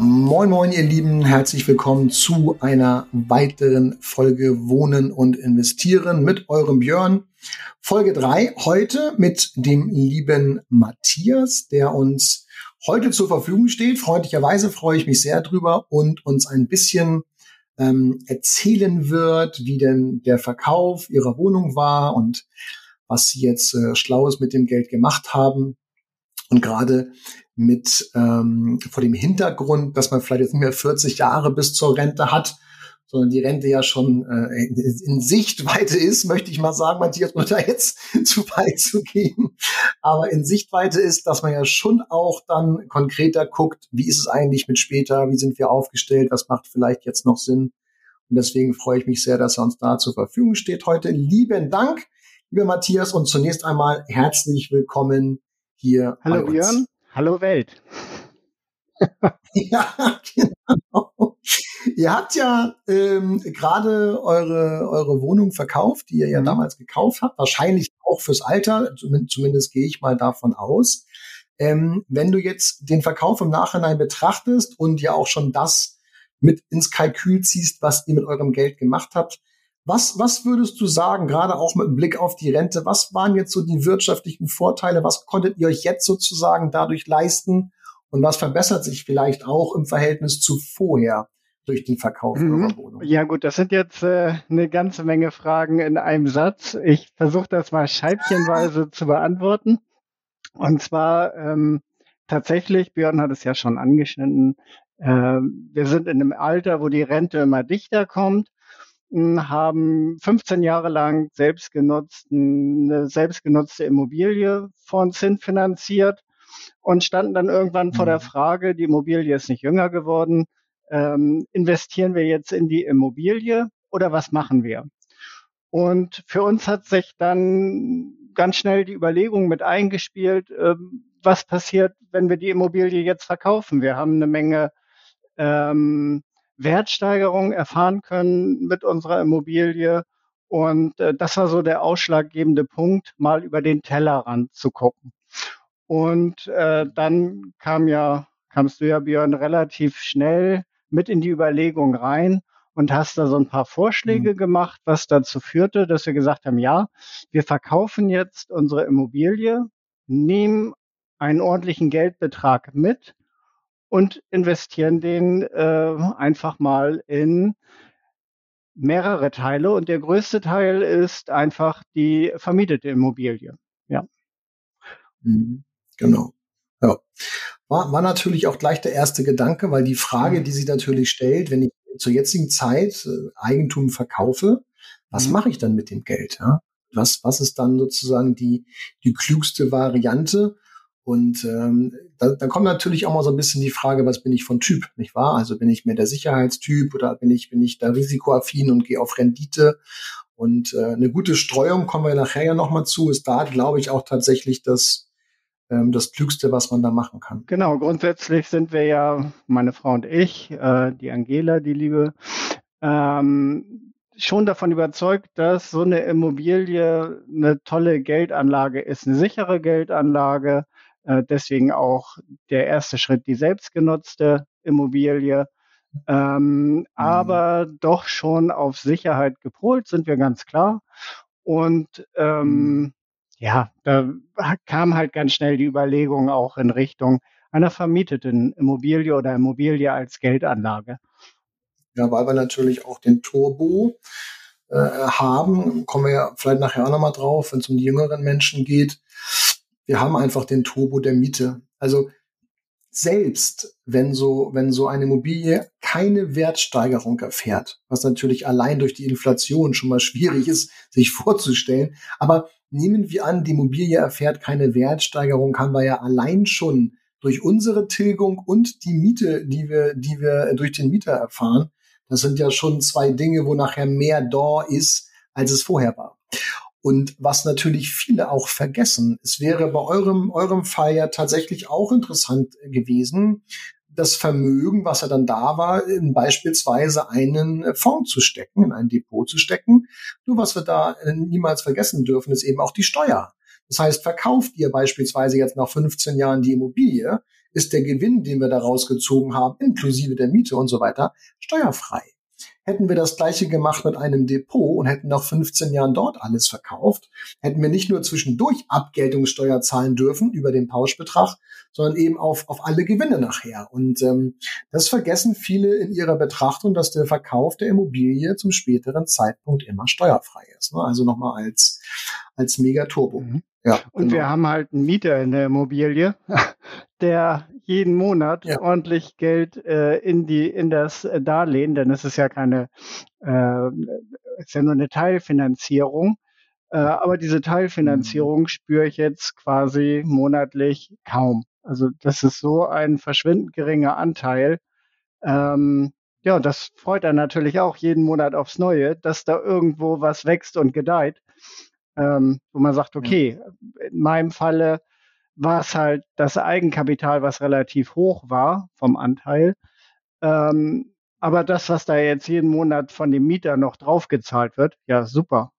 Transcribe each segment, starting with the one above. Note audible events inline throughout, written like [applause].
Moin, moin, ihr Lieben. Herzlich willkommen zu einer weiteren Folge Wohnen und Investieren mit eurem Björn. Folge drei heute mit dem lieben Matthias, der uns heute zur Verfügung steht. Freundlicherweise freue ich mich sehr drüber und uns ein bisschen ähm, erzählen wird, wie denn der Verkauf ihrer Wohnung war und was sie jetzt äh, Schlaues mit dem Geld gemacht haben. Und gerade mit ähm, vor dem Hintergrund, dass man vielleicht jetzt nicht mehr 40 Jahre bis zur Rente hat, sondern die Rente ja schon äh, in, Sichtweite ist, möchte ich mal sagen, Matthias, um da jetzt [laughs] zu weit zu gehen. Aber in Sichtweite ist, dass man ja schon auch dann konkreter guckt, wie ist es eigentlich mit später, wie sind wir aufgestellt, was macht vielleicht jetzt noch Sinn. Und deswegen freue ich mich sehr, dass er uns da zur Verfügung steht heute. Lieben Dank, lieber Matthias, und zunächst einmal herzlich willkommen hier. Hallo Björn. Hallo Welt. ja, genau. Ihr habt ja ähm, gerade eure, eure Wohnung verkauft, die ihr ja mhm. damals gekauft habt, wahrscheinlich auch fürs Alter, zumindest, zumindest gehe ich mal davon aus. Ähm, wenn du jetzt den Verkauf im Nachhinein betrachtest und ja auch schon das mit ins Kalkül ziehst, was ihr mit eurem Geld gemacht habt, was, was würdest du sagen, gerade auch mit Blick auf die Rente, was waren jetzt so die wirtschaftlichen Vorteile? Was konntet ihr euch jetzt sozusagen dadurch leisten? Und was verbessert sich vielleicht auch im Verhältnis zu vorher durch den Verkauf mhm. eurer Wohnung? Ja gut, das sind jetzt äh, eine ganze Menge Fragen in einem Satz. Ich versuche das mal scheibchenweise [laughs] zu beantworten. Und zwar ähm, tatsächlich, Björn hat es ja schon angeschnitten, äh, wir sind in einem Alter, wo die Rente immer dichter kommt haben 15 Jahre lang eine selbstgenutzte Immobilie von Zinn finanziert und standen dann irgendwann mhm. vor der mhm. Frage, die Immobilie ist nicht jünger geworden, ähm, investieren wir jetzt in die Immobilie oder was machen wir? Und für uns hat sich dann ganz schnell die Überlegung mit eingespielt, ähm, was passiert, wenn wir die Immobilie jetzt verkaufen. Wir haben eine Menge ähm, Wertsteigerung erfahren können mit unserer Immobilie. Und äh, das war so der ausschlaggebende Punkt, mal über den Tellerrand zu gucken. Und äh, dann kam ja, kamst du ja, Björn, relativ schnell mit in die Überlegung rein und hast da so ein paar Vorschläge mhm. gemacht, was dazu führte, dass wir gesagt haben, ja, wir verkaufen jetzt unsere Immobilie, nehmen einen ordentlichen Geldbetrag mit und investieren den äh, einfach mal in mehrere Teile. Und der größte Teil ist einfach die vermietete Immobilie. Ja. Mhm. Genau. Ja. War, war natürlich auch gleich der erste Gedanke, weil die Frage, mhm. die sich natürlich stellt, wenn ich zur jetzigen Zeit äh, Eigentum verkaufe, was mhm. mache ich dann mit dem Geld? Ja? Was, was ist dann sozusagen die, die klügste Variante? Und ähm, da, kommt natürlich auch mal so ein bisschen die Frage, was bin ich von Typ, nicht wahr? Also bin ich mehr der Sicherheitstyp oder bin ich, bin ich da risikoaffin und gehe auf Rendite? Und äh, eine gute Streuung, kommen wir nachher ja nochmal zu, ist da, glaube ich, auch tatsächlich das, ähm, das Klügste, was man da machen kann. Genau, grundsätzlich sind wir ja, meine Frau und ich, äh, die Angela, die Liebe, ähm, schon davon überzeugt, dass so eine Immobilie eine tolle Geldanlage ist, eine sichere Geldanlage, äh, deswegen auch der erste Schritt die selbstgenutzte Immobilie. Ähm, mhm. Aber doch schon auf Sicherheit gepolt, sind wir ganz klar. Und ähm, mhm. ja, da kam halt ganz schnell die Überlegung auch in Richtung einer vermieteten Immobilie oder Immobilie als Geldanlage. Ja, weil wir natürlich auch den Turbo äh, haben, kommen wir ja vielleicht nachher auch nochmal drauf, wenn es um die jüngeren Menschen geht wir haben einfach den Turbo der Miete. Also selbst wenn so, wenn so eine Immobilie keine Wertsteigerung erfährt, was natürlich allein durch die Inflation schon mal schwierig ist, sich [laughs] vorzustellen, aber nehmen wir an, die Immobilie erfährt keine Wertsteigerung, haben wir ja allein schon durch unsere Tilgung und die Miete, die wir, die wir durch den Mieter erfahren. Das sind ja schon zwei Dinge, wo nachher mehr da ist, als es vorher war. Und was natürlich viele auch vergessen, es wäre bei eurem, eurem Fall ja tatsächlich auch interessant gewesen, das Vermögen, was er dann da war, in beispielsweise einen Fonds zu stecken, in ein Depot zu stecken. Nur was wir da niemals vergessen dürfen, ist eben auch die Steuer. Das heißt, verkauft ihr beispielsweise jetzt nach 15 Jahren die Immobilie, ist der Gewinn, den wir daraus gezogen haben, inklusive der Miete und so weiter, steuerfrei. Hätten wir das gleiche gemacht mit einem Depot und hätten nach 15 Jahren dort alles verkauft, hätten wir nicht nur zwischendurch Abgeltungssteuer zahlen dürfen über den Pauschbetrag, sondern eben auf, auf alle Gewinne nachher. Und ähm, das vergessen viele in ihrer Betrachtung, dass der Verkauf der Immobilie zum späteren Zeitpunkt immer steuerfrei ist. Ne? Also nochmal als, als Megaturbo. Mhm. Ja, und genau. wir haben halt einen Mieter in der Immobilie, [laughs] der jeden Monat ja. ordentlich Geld äh, in die in das Darlehen, denn es ist ja keine, äh, ist ja nur eine Teilfinanzierung. Äh, aber diese Teilfinanzierung mhm. spüre ich jetzt quasi monatlich kaum. Also das ist so ein verschwindend geringer Anteil. Ähm, ja, das freut er natürlich auch jeden Monat aufs Neue, dass da irgendwo was wächst und gedeiht ähm, wo man sagt, okay, in meinem Falle war es halt das Eigenkapital, was relativ hoch war vom Anteil. Ähm, aber das, was da jetzt jeden Monat von dem Mieter noch draufgezahlt wird, ja, super.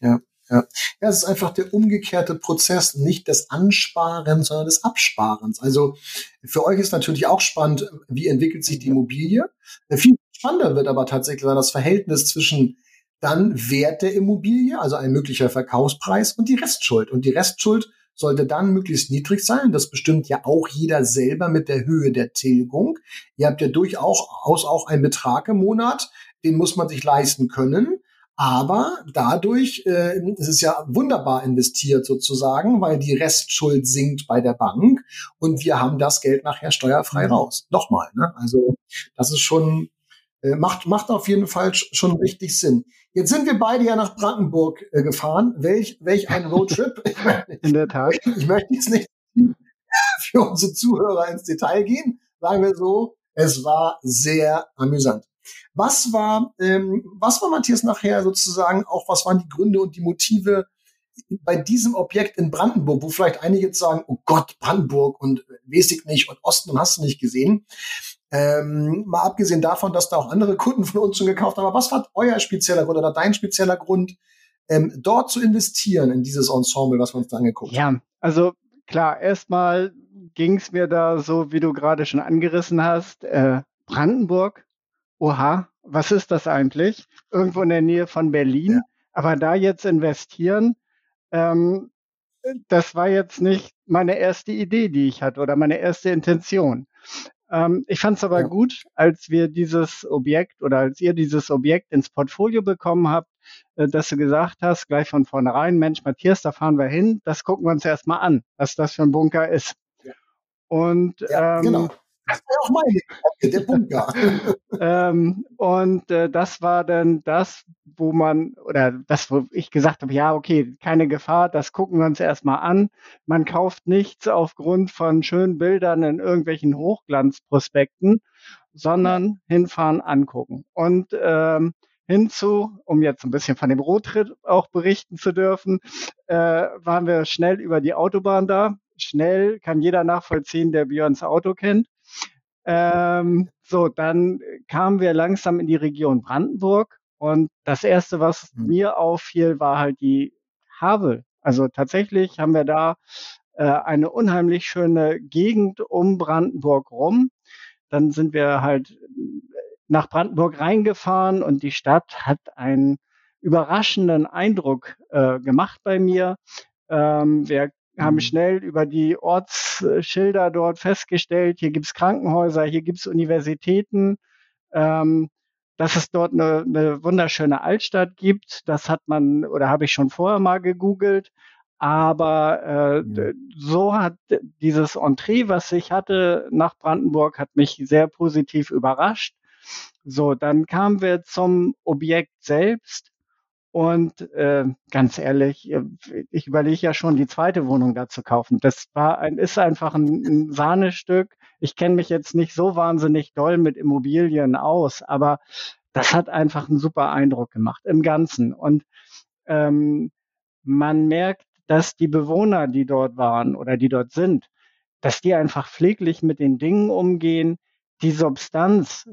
Ja, ja. Ja, es ist einfach der umgekehrte Prozess, nicht des Ansparens, sondern des Absparens. Also für euch ist natürlich auch spannend, wie entwickelt sich die Immobilie. Viel spannender wird aber tatsächlich das Verhältnis zwischen dann Wert der Immobilie, also ein möglicher Verkaufspreis und die Restschuld. Und die Restschuld sollte dann möglichst niedrig sein. Das bestimmt ja auch jeder selber mit der Höhe der Tilgung. Ihr habt ja durchaus auch einen Betrag im Monat, den muss man sich leisten können. Aber dadurch äh, es ist ja wunderbar investiert sozusagen, weil die Restschuld sinkt bei der Bank und wir haben das Geld nachher steuerfrei mhm. raus. Nochmal, ne? Also das ist schon äh, macht macht auf jeden Fall schon richtig Sinn. Jetzt sind wir beide ja nach Brandenburg äh, gefahren. Welch, welch ein Roadtrip. [laughs] In der Tat. Ich möchte jetzt nicht [laughs] für unsere Zuhörer ins Detail gehen. Sagen wir so, es war sehr amüsant. Was war, ähm, was war Matthias nachher sozusagen auch, was waren die Gründe und die Motive bei diesem Objekt in Brandenburg, wo vielleicht einige jetzt sagen, oh Gott, Brandenburg und weiß ich nicht und Osten und hast du nicht gesehen. Ähm, mal abgesehen davon, dass da auch andere Kunden von uns schon gekauft haben. Aber was war euer spezieller Grund oder dein spezieller Grund, ähm, dort zu investieren in dieses Ensemble, was wir uns da angeguckt haben? Ja, also klar, erstmal ging es mir da so, wie du gerade schon angerissen hast, äh, Brandenburg, oha, was ist das eigentlich? Irgendwo in der Nähe von Berlin. Ja. Aber da jetzt investieren, ähm, das war jetzt nicht meine erste Idee, die ich hatte oder meine erste Intention. Ähm, ich fand es aber ja. gut, als wir dieses Objekt oder als ihr dieses Objekt ins Portfolio bekommen habt, äh, dass du gesagt hast, gleich von vornherein, Mensch, Matthias, da fahren wir hin, das gucken wir uns erstmal an, was das für ein Bunker ist. Ja. Und ja, ähm, genau. Das war auch meine der Bunker. [laughs] ähm, und äh, das war dann das, wo man, oder das, wo ich gesagt habe, ja, okay, keine Gefahr, das gucken wir uns erstmal an. Man kauft nichts aufgrund von schönen Bildern in irgendwelchen Hochglanzprospekten, sondern hinfahren, angucken. Und ähm, hinzu, um jetzt ein bisschen von dem Roadtrip auch berichten zu dürfen, äh, waren wir schnell über die Autobahn da. Schnell kann jeder nachvollziehen, der Björns Auto kennt. Ähm, so, dann kamen wir langsam in die Region Brandenburg und das erste, was mhm. mir auffiel, war halt die Havel. Also tatsächlich haben wir da äh, eine unheimlich schöne Gegend um Brandenburg rum. Dann sind wir halt nach Brandenburg reingefahren und die Stadt hat einen überraschenden Eindruck äh, gemacht bei mir. Ähm, wir haben mhm. schnell über die Ortsschilder dort festgestellt, hier gibt's Krankenhäuser, hier gibt's Universitäten, ähm, dass es dort eine, eine wunderschöne Altstadt gibt. Das hat man oder habe ich schon vorher mal gegoogelt. Aber äh, so hat dieses Entree, was ich hatte nach Brandenburg, hat mich sehr positiv überrascht. So, dann kamen wir zum Objekt selbst. Und äh, ganz ehrlich, äh, ich überlege ja schon, die zweite Wohnung da zu kaufen. Das war ein, ist einfach ein, ein Sahnestück. Ich kenne mich jetzt nicht so wahnsinnig doll mit Immobilien aus, aber das hat einfach einen super Eindruck gemacht im Ganzen. Und ähm, man merkt, dass die Bewohner, die dort waren oder die dort sind, dass die einfach pfleglich mit den Dingen umgehen. Die Substanz,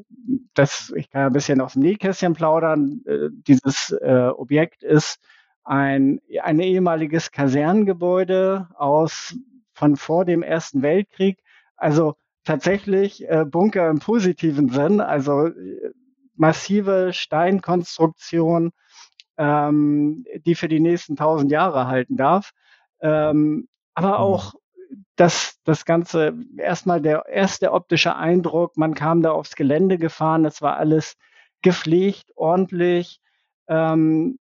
das, ich kann ein bisschen aus dem Nähkästchen plaudern, äh, dieses äh, Objekt ist ein, ein ehemaliges Kasernengebäude aus von vor dem Ersten Weltkrieg. Also tatsächlich äh, Bunker im positiven Sinn, also äh, massive Steinkonstruktion, ähm, die für die nächsten tausend Jahre halten darf. Ähm, aber mhm. auch das, das Ganze, erstmal der erste optische Eindruck, man kam da aufs Gelände gefahren, es war alles gepflegt, ordentlich. Ähm,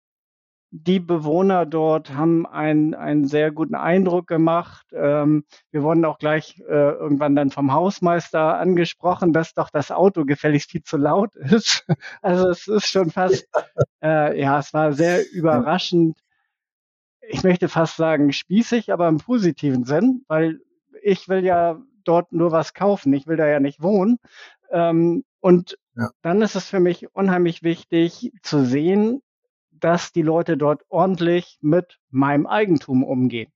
die Bewohner dort haben einen, einen sehr guten Eindruck gemacht. Ähm, wir wurden auch gleich äh, irgendwann dann vom Hausmeister angesprochen, dass doch das Auto gefälligst viel zu laut ist. [laughs] also es ist schon fast, äh, ja, es war sehr überraschend. Ich möchte fast sagen spießig, aber im positiven Sinn, weil ich will ja dort nur was kaufen. Ich will da ja nicht wohnen. Ähm, und ja. dann ist es für mich unheimlich wichtig zu sehen, dass die Leute dort ordentlich mit meinem Eigentum umgehen.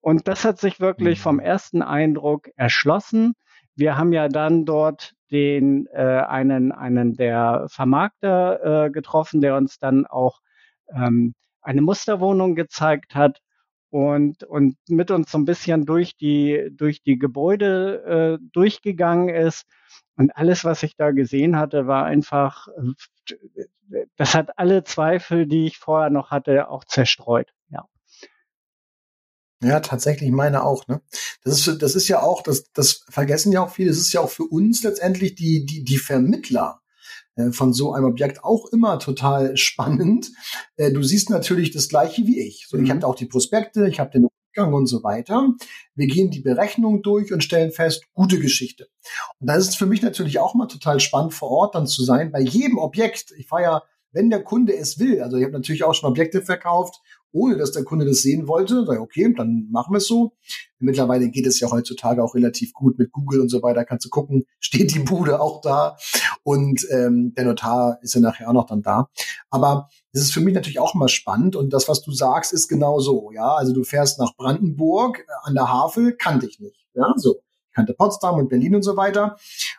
Und das hat sich wirklich vom mhm. ersten Eindruck erschlossen. Wir haben ja dann dort den äh, einen einen der Vermarkter äh, getroffen, der uns dann auch ähm, eine Musterwohnung gezeigt hat und und mit uns so ein bisschen durch die durch die Gebäude äh, durchgegangen ist. Und alles, was ich da gesehen hatte, war einfach das hat alle Zweifel, die ich vorher noch hatte, auch zerstreut. Ja. Ja, tatsächlich meine auch. Ne? Das ist, das ist ja auch, das, das vergessen ja auch viele. Das ist ja auch für uns letztendlich die, die, die Vermittler äh, von so einem Objekt auch immer total spannend. Äh, du siehst natürlich das Gleiche wie ich. So, mhm. ich habe auch die Prospekte, ich habe den Rückgang und so weiter. Wir gehen die Berechnung durch und stellen fest, gute Geschichte. Und da ist es für mich natürlich auch mal total spannend, vor Ort dann zu sein. Bei jedem Objekt, ich fahre ja, wenn der Kunde es will, also ich habe natürlich auch schon Objekte verkauft, ohne dass der Kunde das sehen wollte. Sag okay, dann machen wir es so. Mittlerweile geht es ja heutzutage auch relativ gut mit Google und so weiter. Kannst du gucken, [laughs] steht die Bude auch da und ähm, der Notar ist ja nachher auch noch dann da. Aber das ist für mich natürlich auch immer spannend und das, was du sagst, ist genau so. Ja, also du fährst nach Brandenburg äh, an der Havel, kannte ich nicht. Ja, so ich kannte Potsdam und Berlin und so weiter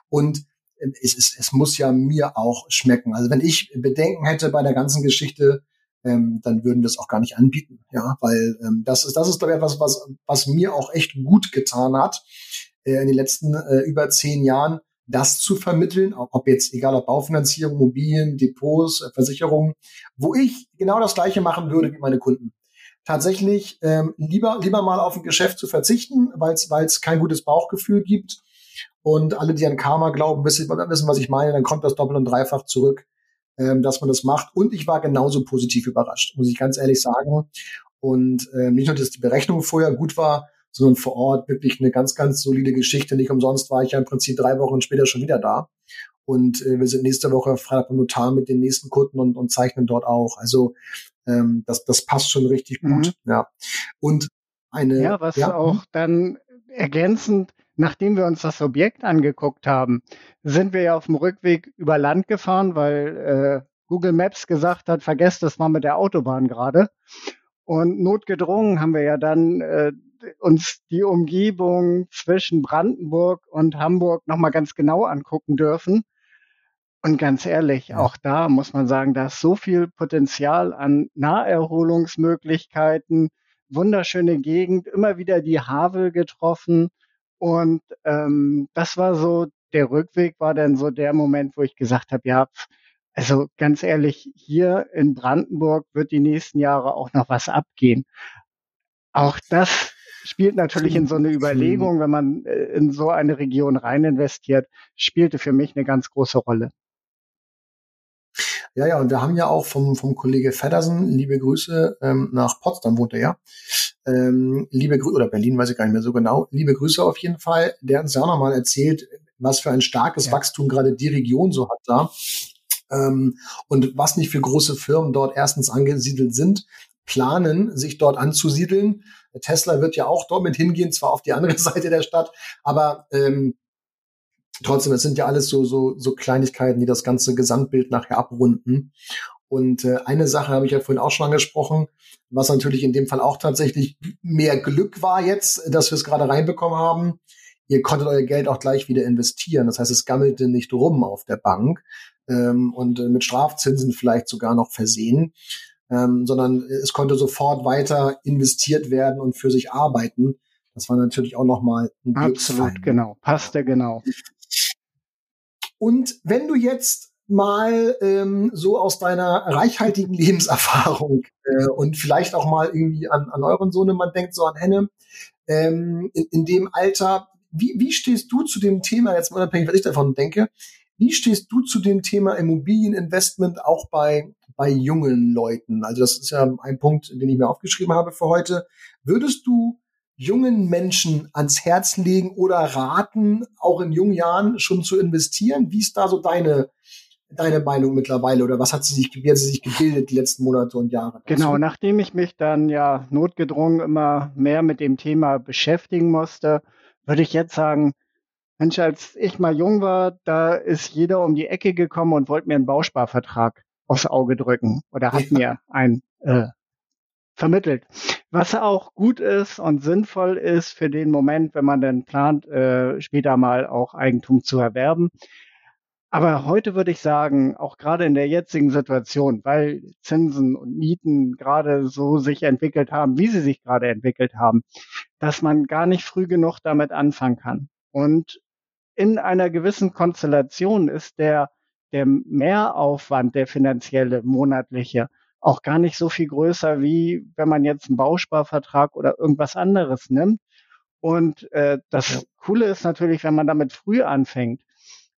und äh, es, es, es muss ja mir auch schmecken. Also wenn ich Bedenken hätte bei der ganzen Geschichte, ähm, dann würden wir es auch gar nicht anbieten. Ja, weil ähm, das ist, das ist ich etwas, was, was mir auch echt gut getan hat äh, in den letzten äh, über zehn Jahren, das zu vermitteln, ob jetzt egal ob Baufinanzierung, Immobilien, Depots, äh, Versicherungen, wo ich genau das gleiche machen würde wie meine Kunden. Tatsächlich ähm, lieber lieber mal auf ein Geschäft zu verzichten, weil es kein gutes Bauchgefühl gibt. Und alle, die an Karma glauben, wissen, wissen, was ich meine, dann kommt das doppelt und dreifach zurück ähm, dass man das macht. Und ich war genauso positiv überrascht, muss ich ganz ehrlich sagen. Und äh, nicht nur, dass die Berechnung vorher gut war, sondern vor Ort wirklich eine ganz, ganz solide Geschichte. Nicht umsonst war ich ja im Prinzip drei Wochen später schon wieder da. Und äh, wir sind nächste Woche Freitag beim Notar mit den nächsten Kunden und, und zeichnen dort auch. Also ähm, das, das passt schon richtig gut. Mhm. Ja. Und eine. Ja, was ja, auch dann ergänzend nachdem wir uns das Objekt angeguckt haben, sind wir ja auf dem Rückweg über Land gefahren, weil äh, Google Maps gesagt hat, vergesst das mal mit der Autobahn gerade. Und notgedrungen haben wir ja dann äh, uns die Umgebung zwischen Brandenburg und Hamburg nochmal ganz genau angucken dürfen. Und ganz ehrlich, auch da muss man sagen, da ist so viel Potenzial an Naherholungsmöglichkeiten, wunderschöne Gegend, immer wieder die Havel getroffen. Und ähm, das war so, der Rückweg war dann so der Moment, wo ich gesagt habe, ja, also ganz ehrlich, hier in Brandenburg wird die nächsten Jahre auch noch was abgehen. Auch das spielt natürlich in so eine [laughs] Überlegung, wenn man äh, in so eine Region rein investiert, spielte für mich eine ganz große Rolle. Ja, ja, und wir haben ja auch vom, vom Kollege Feddersen, liebe Grüße ähm, nach Potsdam wohnt er ja, ähm, liebe Grüße, oder Berlin, weiß ich gar nicht mehr so genau. Liebe Grüße auf jeden Fall. Der hat uns ja auch nochmal erzählt, was für ein starkes ja. Wachstum gerade die Region so hat da. Ähm, und was nicht für große Firmen dort erstens angesiedelt sind, planen, sich dort anzusiedeln. Tesla wird ja auch dort mit hingehen, zwar auf die andere [laughs] Seite der Stadt, aber ähm, trotzdem, es sind ja alles so, so, so Kleinigkeiten, die das ganze Gesamtbild nachher abrunden. Und äh, eine Sache habe ich ja vorhin auch schon angesprochen, was natürlich in dem Fall auch tatsächlich mehr Glück war jetzt, dass wir es gerade reinbekommen haben. Ihr konntet euer Geld auch gleich wieder investieren. Das heißt, es gammelte nicht rum auf der Bank ähm, und äh, mit Strafzinsen vielleicht sogar noch versehen, ähm, sondern es konnte sofort weiter investiert werden und für sich arbeiten. Das war natürlich auch nochmal ein Absolut, genau. Passte genau. Und wenn du jetzt mal ähm, so aus deiner reichhaltigen [laughs] Lebenserfahrung äh, und vielleicht auch mal irgendwie an, an euren Sohnemann denkt, so an Henne, ähm, in, in dem Alter, wie, wie stehst du zu dem Thema, jetzt unabhängig, was ich davon denke, wie stehst du zu dem Thema Immobilieninvestment auch bei, bei jungen Leuten? Also das ist ja ein Punkt, den ich mir aufgeschrieben habe für heute. Würdest du jungen Menschen ans Herz legen oder raten, auch in jungen Jahren schon zu investieren? Wie ist da so deine, deine Meinung mittlerweile oder was hat sie sich, wie hat sie sich gebildet die letzten Monate und Jahre? Genau, nachdem ich mich dann ja notgedrungen immer mehr mit dem Thema beschäftigen musste, würde ich jetzt sagen, Mensch, als ich mal jung war, da ist jeder um die Ecke gekommen und wollte mir einen Bausparvertrag aufs Auge drücken oder hat ja. mir einen äh, vermittelt. Was auch gut ist und sinnvoll ist für den Moment, wenn man dann plant, äh, später mal auch Eigentum zu erwerben. Aber heute würde ich sagen, auch gerade in der jetzigen Situation, weil Zinsen und Mieten gerade so sich entwickelt haben, wie sie sich gerade entwickelt haben, dass man gar nicht früh genug damit anfangen kann. Und in einer gewissen Konstellation ist der, der Mehraufwand, der finanzielle, monatliche, auch gar nicht so viel größer, wie wenn man jetzt einen Bausparvertrag oder irgendwas anderes nimmt. Und äh, das ja. Coole ist natürlich, wenn man damit früh anfängt,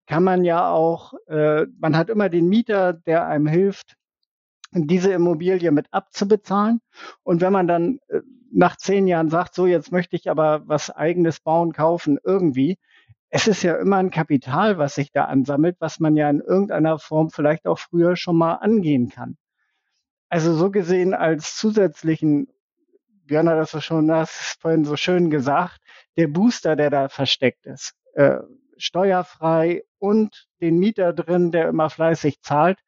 kann man ja auch, äh, man hat immer den Mieter, der einem hilft, diese Immobilie mit abzubezahlen. Und wenn man dann äh, nach zehn Jahren sagt, so jetzt möchte ich aber was eigenes bauen, kaufen, irgendwie, es ist ja immer ein Kapital, was sich da ansammelt, was man ja in irgendeiner Form vielleicht auch früher schon mal angehen kann. Also so gesehen als zusätzlichen, Björn hat das so schon das vorhin so schön gesagt, der Booster, der da versteckt ist. Äh, steuerfrei und den Mieter drin, der immer fleißig zahlt.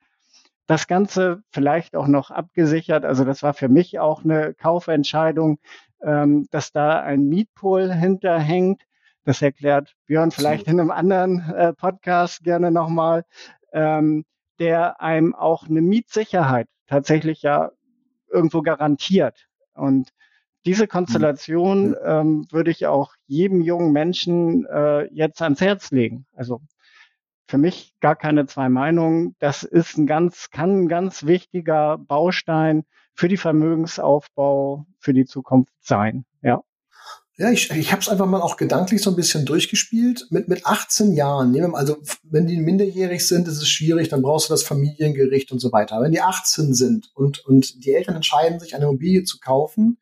Das Ganze vielleicht auch noch abgesichert. Also das war für mich auch eine Kaufentscheidung, ähm, dass da ein Mietpool hinterhängt. Das erklärt Björn vielleicht in einem anderen äh, Podcast gerne nochmal, ähm, der einem auch eine Mietsicherheit tatsächlich ja irgendwo garantiert. Und diese Konstellation mhm. ähm, würde ich auch jedem jungen Menschen äh, jetzt ans Herz legen. Also für mich gar keine zwei Meinungen. Das ist ein ganz, kann ein ganz wichtiger Baustein für die Vermögensaufbau für die Zukunft sein. Ja. Ich, ich habe es einfach mal auch gedanklich so ein bisschen durchgespielt. Mit, mit 18 Jahren, nehmen wir, also wenn die minderjährig sind, ist es schwierig, dann brauchst du das Familiengericht und so weiter. Wenn die 18 sind und, und die Eltern entscheiden sich, eine Immobilie zu kaufen,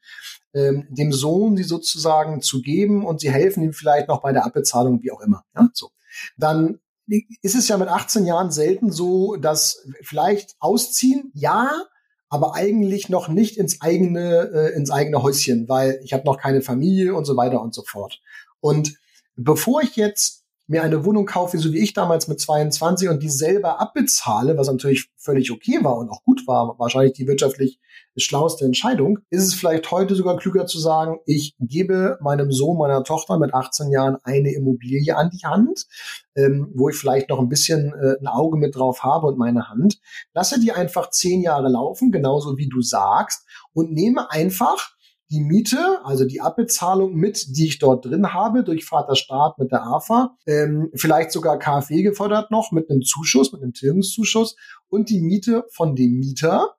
ähm, dem Sohn sie sozusagen zu geben und sie helfen ihm vielleicht noch bei der Abbezahlung, wie auch immer. Ja, so. Dann ist es ja mit 18 Jahren selten so, dass vielleicht ausziehen, ja, aber eigentlich noch nicht ins eigene, äh, ins eigene Häuschen, weil ich habe noch keine Familie und so weiter und so fort. Und bevor ich jetzt mir eine Wohnung kaufe, so wie ich damals mit 22 und die selber abbezahle, was natürlich völlig okay war und auch gut war, wahrscheinlich die wirtschaftlich schlauste Entscheidung, ist es vielleicht heute sogar klüger zu sagen, ich gebe meinem Sohn, meiner Tochter mit 18 Jahren eine Immobilie an die Hand, ähm, wo ich vielleicht noch ein bisschen äh, ein Auge mit drauf habe und meine Hand. Lasse die einfach zehn Jahre laufen, genauso wie du sagst, und nehme einfach die Miete, also die Abbezahlung mit, die ich dort drin habe, durch Vaterstaat mit der AFA, ähm, vielleicht sogar KfW gefordert noch mit einem Zuschuss, mit einem Tilgungszuschuss und die Miete von dem Mieter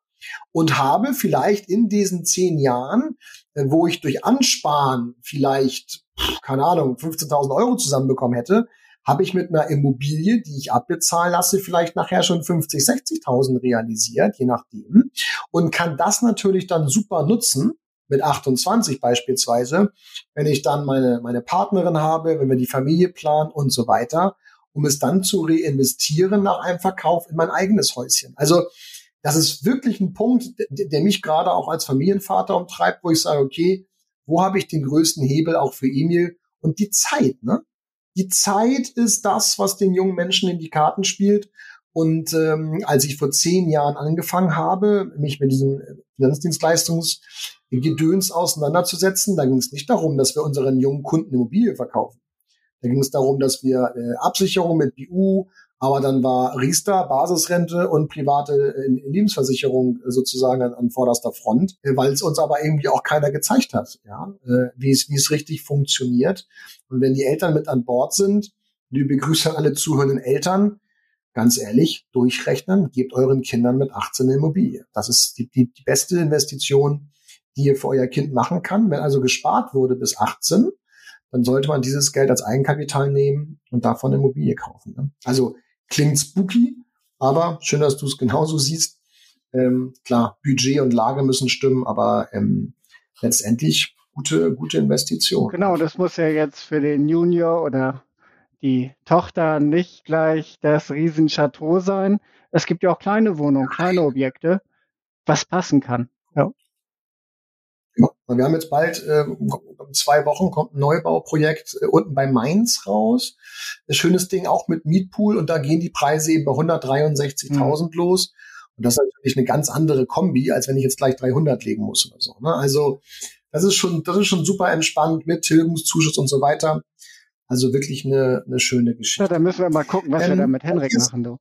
und habe vielleicht in diesen zehn Jahren, äh, wo ich durch Ansparen vielleicht, keine Ahnung, 15.000 Euro zusammenbekommen hätte, habe ich mit einer Immobilie, die ich abbezahlen lasse, vielleicht nachher schon 50, 60.000 realisiert, je nachdem. Und kann das natürlich dann super nutzen, mit 28 beispielsweise, wenn ich dann meine, meine Partnerin habe, wenn wir die Familie planen und so weiter, um es dann zu reinvestieren nach einem Verkauf in mein eigenes Häuschen. Also das ist wirklich ein Punkt, der, mich gerade auch als Familienvater umtreibt, wo ich sage, okay, wo habe ich den größten Hebel auch für Emil und die Zeit, ne? die Zeit ist das, was den jungen Menschen in die Karten spielt. Und ähm, als ich vor zehn Jahren angefangen habe, mich mit diesem Finanzdienstleistungsgedöns auseinanderzusetzen, da ging es nicht darum, dass wir unseren jungen Kunden Immobilie verkaufen. Da ging es darum, dass wir äh, Absicherung mit BU, aber dann war Riester, Basisrente und private äh, Lebensversicherung sozusagen an, an vorderster Front, äh, weil es uns aber irgendwie auch keiner gezeigt hat, ja, äh, wie es wie es richtig funktioniert. Und wenn die Eltern mit an Bord sind, liebe Grüße an alle zuhörenden Eltern, ganz ehrlich, durchrechnen, gebt euren Kindern mit 18 eine Immobilie. Das ist die, die, die beste Investition, die ihr für euer Kind machen kann. Wenn also gespart wurde bis 18, dann sollte man dieses Geld als Eigenkapital nehmen und davon eine Immobilie kaufen. Ne? Also klingt spooky, aber schön, dass du es genauso siehst. Ähm, klar, Budget und Lage müssen stimmen, aber ähm, letztendlich gute, gute Investition. Genau, das muss ja jetzt für den Junior oder die Tochter nicht gleich das Riesenchateau sein. Es gibt ja auch kleine Wohnungen, kleine Objekte, was passen kann. Wir haben jetzt bald, äh, zwei Wochen kommt ein Neubauprojekt äh, unten bei Mainz raus. Ein schönes Ding auch mit Mietpool und da gehen die Preise eben bei 163.000 mhm. los. Und das ist natürlich eine ganz andere Kombi, als wenn ich jetzt gleich 300 legen muss oder so. Ne? Also das ist schon, das ist schon super entspannt mit Tilgungszuschuss und so weiter. Also wirklich eine, eine schöne Geschichte. Ja, da müssen wir mal gucken, was ähm, wir da mit Henrik machen, du.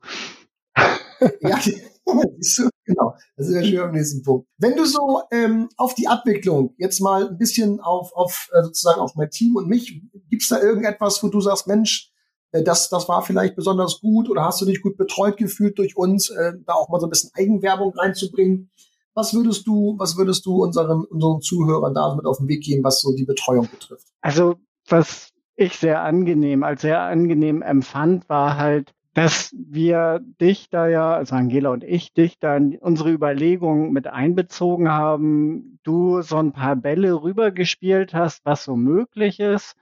[laughs] ja, [laughs] genau. Das ist ja schön am nächsten Punkt. Wenn du so ähm, auf die Abwicklung jetzt mal ein bisschen auf, auf äh, sozusagen auf mein Team und mich, gibt's da irgendetwas, wo du sagst, Mensch, äh, das, das war vielleicht besonders gut oder hast du dich gut betreut gefühlt durch uns, äh, da auch mal so ein bisschen Eigenwerbung reinzubringen? Was würdest du, was würdest du unseren, unseren Zuhörern da mit auf den Weg geben, was so die Betreuung betrifft? Also, was ich sehr angenehm, als sehr angenehm empfand, war halt, dass wir dich da ja, also Angela und ich, dich da in unsere Überlegungen mit einbezogen haben, du so ein paar Bälle rübergespielt hast, was so möglich ist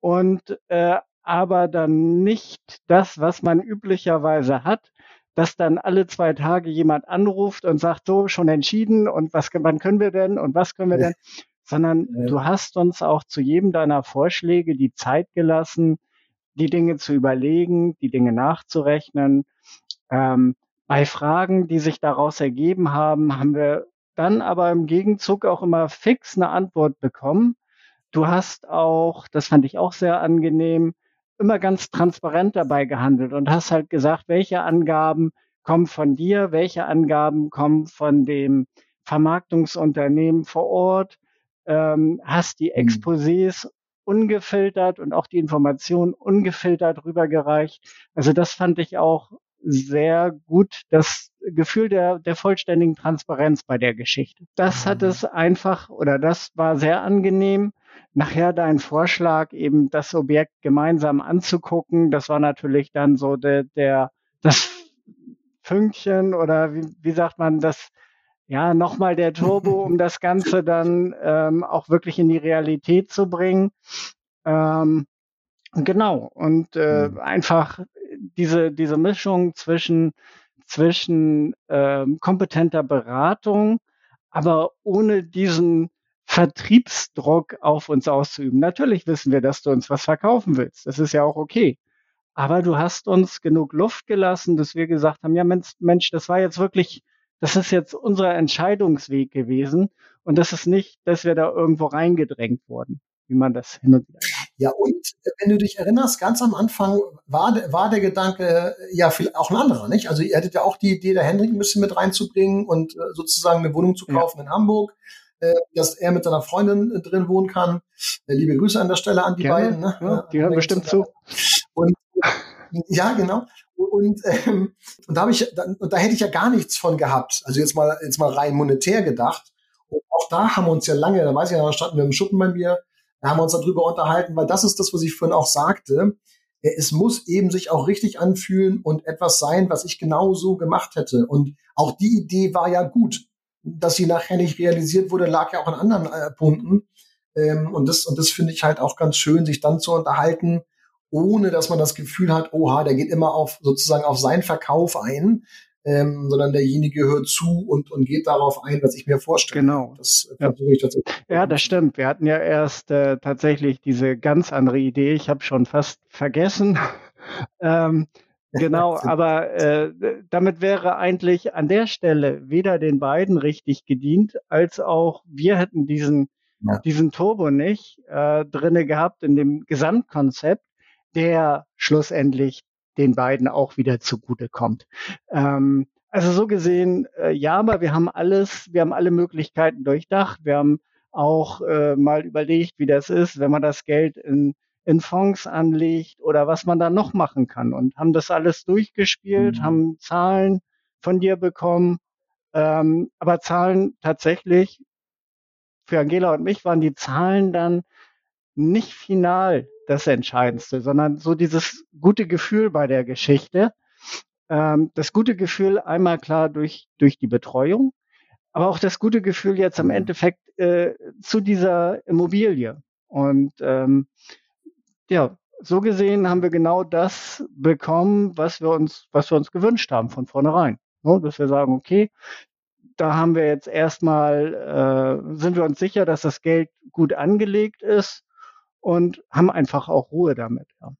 und äh, aber dann nicht das, was man üblicherweise hat, dass dann alle zwei Tage jemand anruft und sagt, so schon entschieden und was, wann können wir denn und was können wir denn, sondern ja. du hast uns auch zu jedem deiner Vorschläge die Zeit gelassen, die Dinge zu überlegen, die Dinge nachzurechnen. Ähm, bei Fragen, die sich daraus ergeben haben, haben wir dann aber im Gegenzug auch immer fix eine Antwort bekommen. Du hast auch, das fand ich auch sehr angenehm, immer ganz transparent dabei gehandelt und hast halt gesagt, welche Angaben kommen von dir, welche Angaben kommen von dem Vermarktungsunternehmen vor Ort, ähm, hast die mhm. Exposés ungefiltert und auch die Informationen ungefiltert rübergereicht. Also das fand ich auch sehr gut, das Gefühl der, der vollständigen Transparenz bei der Geschichte. Das hat mhm. es einfach oder das war sehr angenehm. Nachher dein Vorschlag, eben das Objekt gemeinsam anzugucken, das war natürlich dann so der, der das Fünkchen oder wie, wie sagt man, das, ja, nochmal der Turbo, um [laughs] das Ganze dann ähm, auch wirklich in die Realität zu bringen. Ähm, genau. Und äh, mhm. einfach diese, diese Mischung zwischen, zwischen ähm, kompetenter Beratung, aber ohne diesen Vertriebsdruck auf uns auszuüben. Natürlich wissen wir, dass du uns was verkaufen willst. Das ist ja auch okay. Aber du hast uns genug Luft gelassen, dass wir gesagt haben, ja Mensch, Mensch, das war jetzt wirklich das ist jetzt unser Entscheidungsweg gewesen. Und das ist nicht, dass wir da irgendwo reingedrängt wurden, wie man das hin und wieder hat. Ja, und äh, wenn du dich erinnerst, ganz am Anfang war, war der Gedanke äh, ja viel, auch ein anderer, nicht? Also ihr hattet ja auch die Idee, der Henrik ein bisschen mit reinzubringen und äh, sozusagen eine Wohnung zu kaufen ja. in Hamburg, dass er mit seiner Freundin drin wohnen kann. Liebe Grüße an der Stelle an die Gerne. beiden. Ne? Ja, die hören bestimmt zu. Und ja, genau. Und, ähm, und da habe ich, da, und da hätte ich ja gar nichts von gehabt. Also jetzt mal, jetzt mal rein monetär gedacht. Und auch da haben wir uns ja lange, da weiß ich ja, da standen wir im Schuppen bei mir, da haben wir uns darüber unterhalten, weil das ist das, was ich vorhin auch sagte. Es muss eben sich auch richtig anfühlen und etwas sein, was ich genau so gemacht hätte. Und auch die Idee war ja gut. Dass sie nachher nicht realisiert wurde, lag ja auch an anderen äh, Punkten. Ähm, und das, und das finde ich halt auch ganz schön, sich dann zu unterhalten, ohne dass man das Gefühl hat, oha, der geht immer auf sozusagen auf seinen Verkauf ein. ähm, sondern derjenige hört zu und, und geht darauf ein, was ich mir vorstelle. Genau. Das ja. versuche ich tatsächlich. Ja, das stimmt. Wir hatten ja erst äh, tatsächlich diese ganz andere Idee. Ich habe schon fast vergessen. [laughs] ähm, genau, [laughs] aber äh, damit wäre eigentlich an der Stelle weder den beiden richtig gedient, als auch wir hätten diesen, ja. diesen Turbo nicht äh, drinne gehabt in dem Gesamtkonzept, der schlussendlich den beiden auch wieder zugute kommt. Ähm, also so gesehen, äh, ja, aber wir haben alles, wir haben alle Möglichkeiten durchdacht. Wir haben auch äh, mal überlegt, wie das ist, wenn man das Geld in, in Fonds anlegt oder was man da noch machen kann und haben das alles durchgespielt, mhm. haben Zahlen von dir bekommen. Ähm, aber Zahlen tatsächlich, für Angela und mich waren die Zahlen dann nicht final das Entscheidendste, sondern so dieses gute Gefühl bei der Geschichte. Ähm, das gute Gefühl einmal klar durch, durch die Betreuung, aber auch das gute Gefühl jetzt am mhm. Endeffekt äh, zu dieser Immobilie. Und ähm, ja, so gesehen haben wir genau das bekommen, was wir uns, was wir uns gewünscht haben von vornherein. So, dass wir sagen, okay, da haben wir jetzt erstmal, äh, sind wir uns sicher, dass das Geld gut angelegt ist und haben einfach auch Ruhe damit. Ja.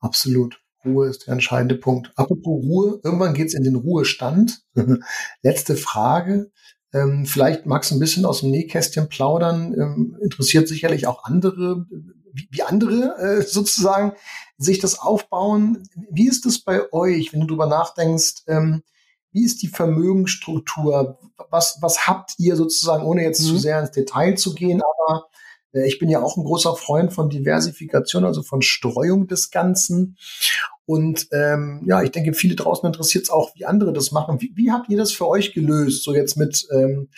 Absolut. Ruhe ist der entscheidende Punkt. Apropos Ruhe, irgendwann geht es in den Ruhestand. [laughs] Letzte Frage. Ähm, vielleicht magst du ein bisschen aus dem Nähkästchen plaudern. Ähm, interessiert sicherlich auch andere, wie, andere äh, sozusagen sich das aufbauen. Wie ist es bei euch, wenn du darüber nachdenkst? Ähm, wie ist die Vermögensstruktur? Was, was habt ihr sozusagen, ohne jetzt mhm. zu sehr ins Detail zu gehen, aber äh, ich bin ja auch ein großer Freund von Diversifikation, also von Streuung des Ganzen. Und ähm, ja, ich denke, viele draußen interessiert es auch, wie andere das machen. Wie, wie habt ihr das für euch gelöst? So jetzt mit ähm,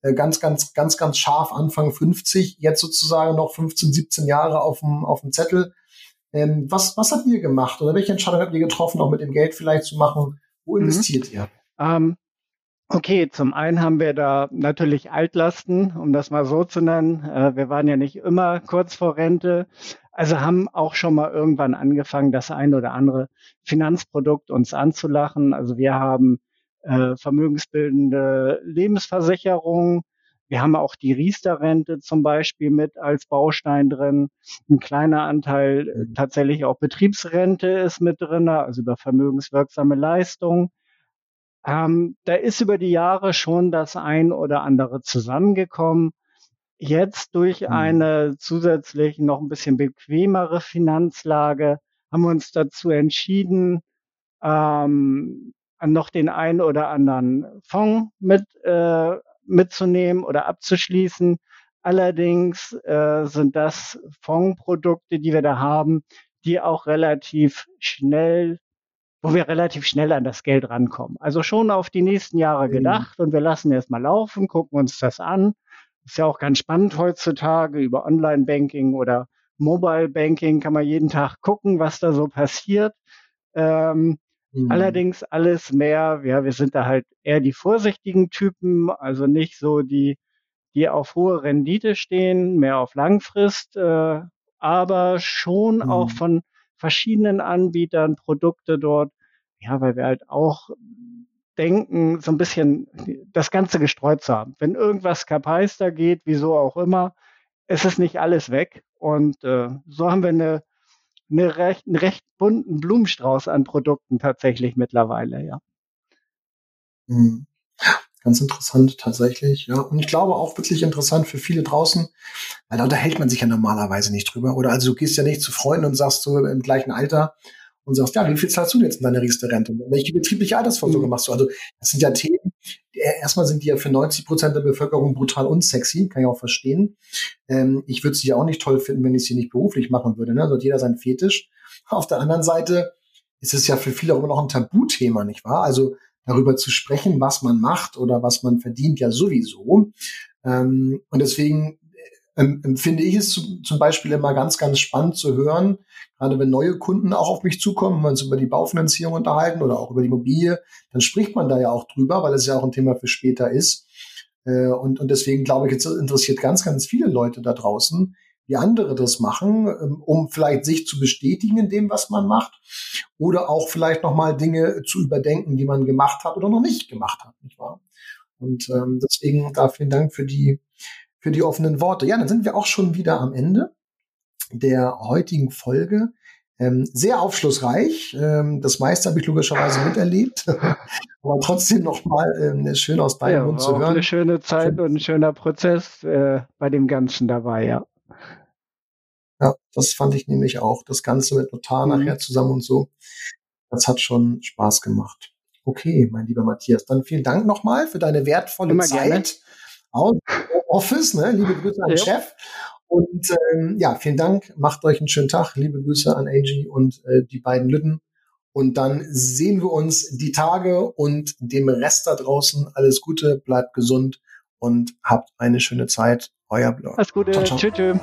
äh, ganz, ganz, ganz, ganz scharf Anfang 50, jetzt sozusagen noch 15, 17 Jahre auf dem, auf dem Zettel. Ähm, was, was habt ihr gemacht oder welche Entscheidung habt ihr getroffen, auch mit dem Geld vielleicht zu machen? Wo mhm. investiert mhm. ihr? Ähm, Okay, zum einen haben wir da natürlich Altlasten, um das mal so zu nennen. Äh, wir waren ja nicht immer kurz vor Rente, also haben auch schon mal irgendwann angefangen, das ein oder andere Finanzprodukt uns anzulachen. Also wir haben äh, vermögensbildende Lebensversicherung. Wir haben auch die Riester-Rente zum Beispiel mit als Baustein drin. Ein kleiner Anteil äh, tatsächlich auch Betriebsrente ist mit drin, also über vermögenswirksame Leistung. Ähm, da ist über die Jahre schon das ein oder andere zusammengekommen. Jetzt durch mhm. eine zusätzlich noch ein bisschen bequemere Finanzlage haben wir uns dazu entschieden, ähm, noch den einen oder anderen Fonds mit, äh, mitzunehmen oder abzuschließen. Allerdings äh, sind das Fondsprodukte, die wir da haben, die auch relativ schnell wo wir relativ schnell an das Geld rankommen. Also schon auf die nächsten Jahre mhm. gedacht und wir lassen erst mal laufen, gucken uns das an. Ist ja auch ganz spannend heutzutage über Online-Banking oder Mobile Banking kann man jeden Tag gucken, was da so passiert. Ähm, mhm. Allerdings alles mehr, ja, wir sind da halt eher die vorsichtigen Typen, also nicht so die, die auf hohe Rendite stehen, mehr auf Langfrist, äh, aber schon mhm. auch von verschiedenen Anbietern Produkte dort ja, weil wir halt auch denken, so ein bisschen das Ganze gestreut zu haben. Wenn irgendwas kapeister geht, wieso auch immer, ist es nicht alles weg. Und äh, so haben wir eine, eine recht, einen recht bunten Blumenstrauß an Produkten tatsächlich mittlerweile, ja. Mhm. Ganz interessant tatsächlich, ja. Und ich glaube auch wirklich interessant für viele draußen, weil da unterhält man sich ja normalerweise nicht drüber. Oder also du gehst ja nicht zu Freunden und sagst so im gleichen Alter, und sagst, ja, wie viel zahlst du jetzt in deine Riester-Rente? Welche betriebliche Altersvorsorge mhm. machst du? Also das sind ja Themen, erstmal sind die ja für 90 Prozent der Bevölkerung brutal unsexy, kann ich auch verstehen. Ähm, ich würde sie ja auch nicht toll finden, wenn ich sie nicht beruflich machen würde. Ne? Also hat jeder seinen Fetisch. Auf der anderen Seite ist es ja für viele auch immer noch ein Tabuthema, nicht wahr? Also darüber zu sprechen, was man macht oder was man verdient, ja sowieso. Ähm, und deswegen ähm, empfinde ich es zu, zum Beispiel immer ganz, ganz spannend zu hören, gerade wenn neue Kunden auch auf mich zukommen, wenn wir uns über die Baufinanzierung unterhalten oder auch über die Immobilie, dann spricht man da ja auch drüber, weil es ja auch ein Thema für später ist. Äh, und, und deswegen glaube ich, jetzt interessiert ganz, ganz viele Leute da draußen, wie andere das machen, ähm, um vielleicht sich zu bestätigen in dem, was man macht, oder auch vielleicht nochmal Dinge zu überdenken, die man gemacht hat oder noch nicht gemacht hat, nicht wahr? Und ähm, deswegen da vielen Dank für die für die offenen Worte. Ja, dann sind wir auch schon wieder am Ende der heutigen Folge. Ähm, sehr aufschlussreich. Ähm, das meiste habe ich logischerweise miterlebt. [laughs] Aber trotzdem nochmal ähm, schön aus deinem ja, Mund zu hören. Eine schöne Zeit und ein schöner Prozess äh, bei dem Ganzen dabei, ja. Ja, das fand ich nämlich auch. Das Ganze mit Notar mhm. nachher zusammen und so. Das hat schon Spaß gemacht. Okay, mein lieber Matthias, dann vielen Dank nochmal für deine wertvolle Immer Zeit gerne. aus Office. Ne? Liebe Grüße an den Chef. Und ähm, ja, vielen Dank. Macht euch einen schönen Tag. Liebe Grüße an Angie und äh, die beiden Lütten. Und dann sehen wir uns die Tage und dem Rest da draußen. Alles Gute, bleibt gesund und habt eine schöne Zeit. Euer Blog. Alles Gute. Ciao, ciao. Tschüss.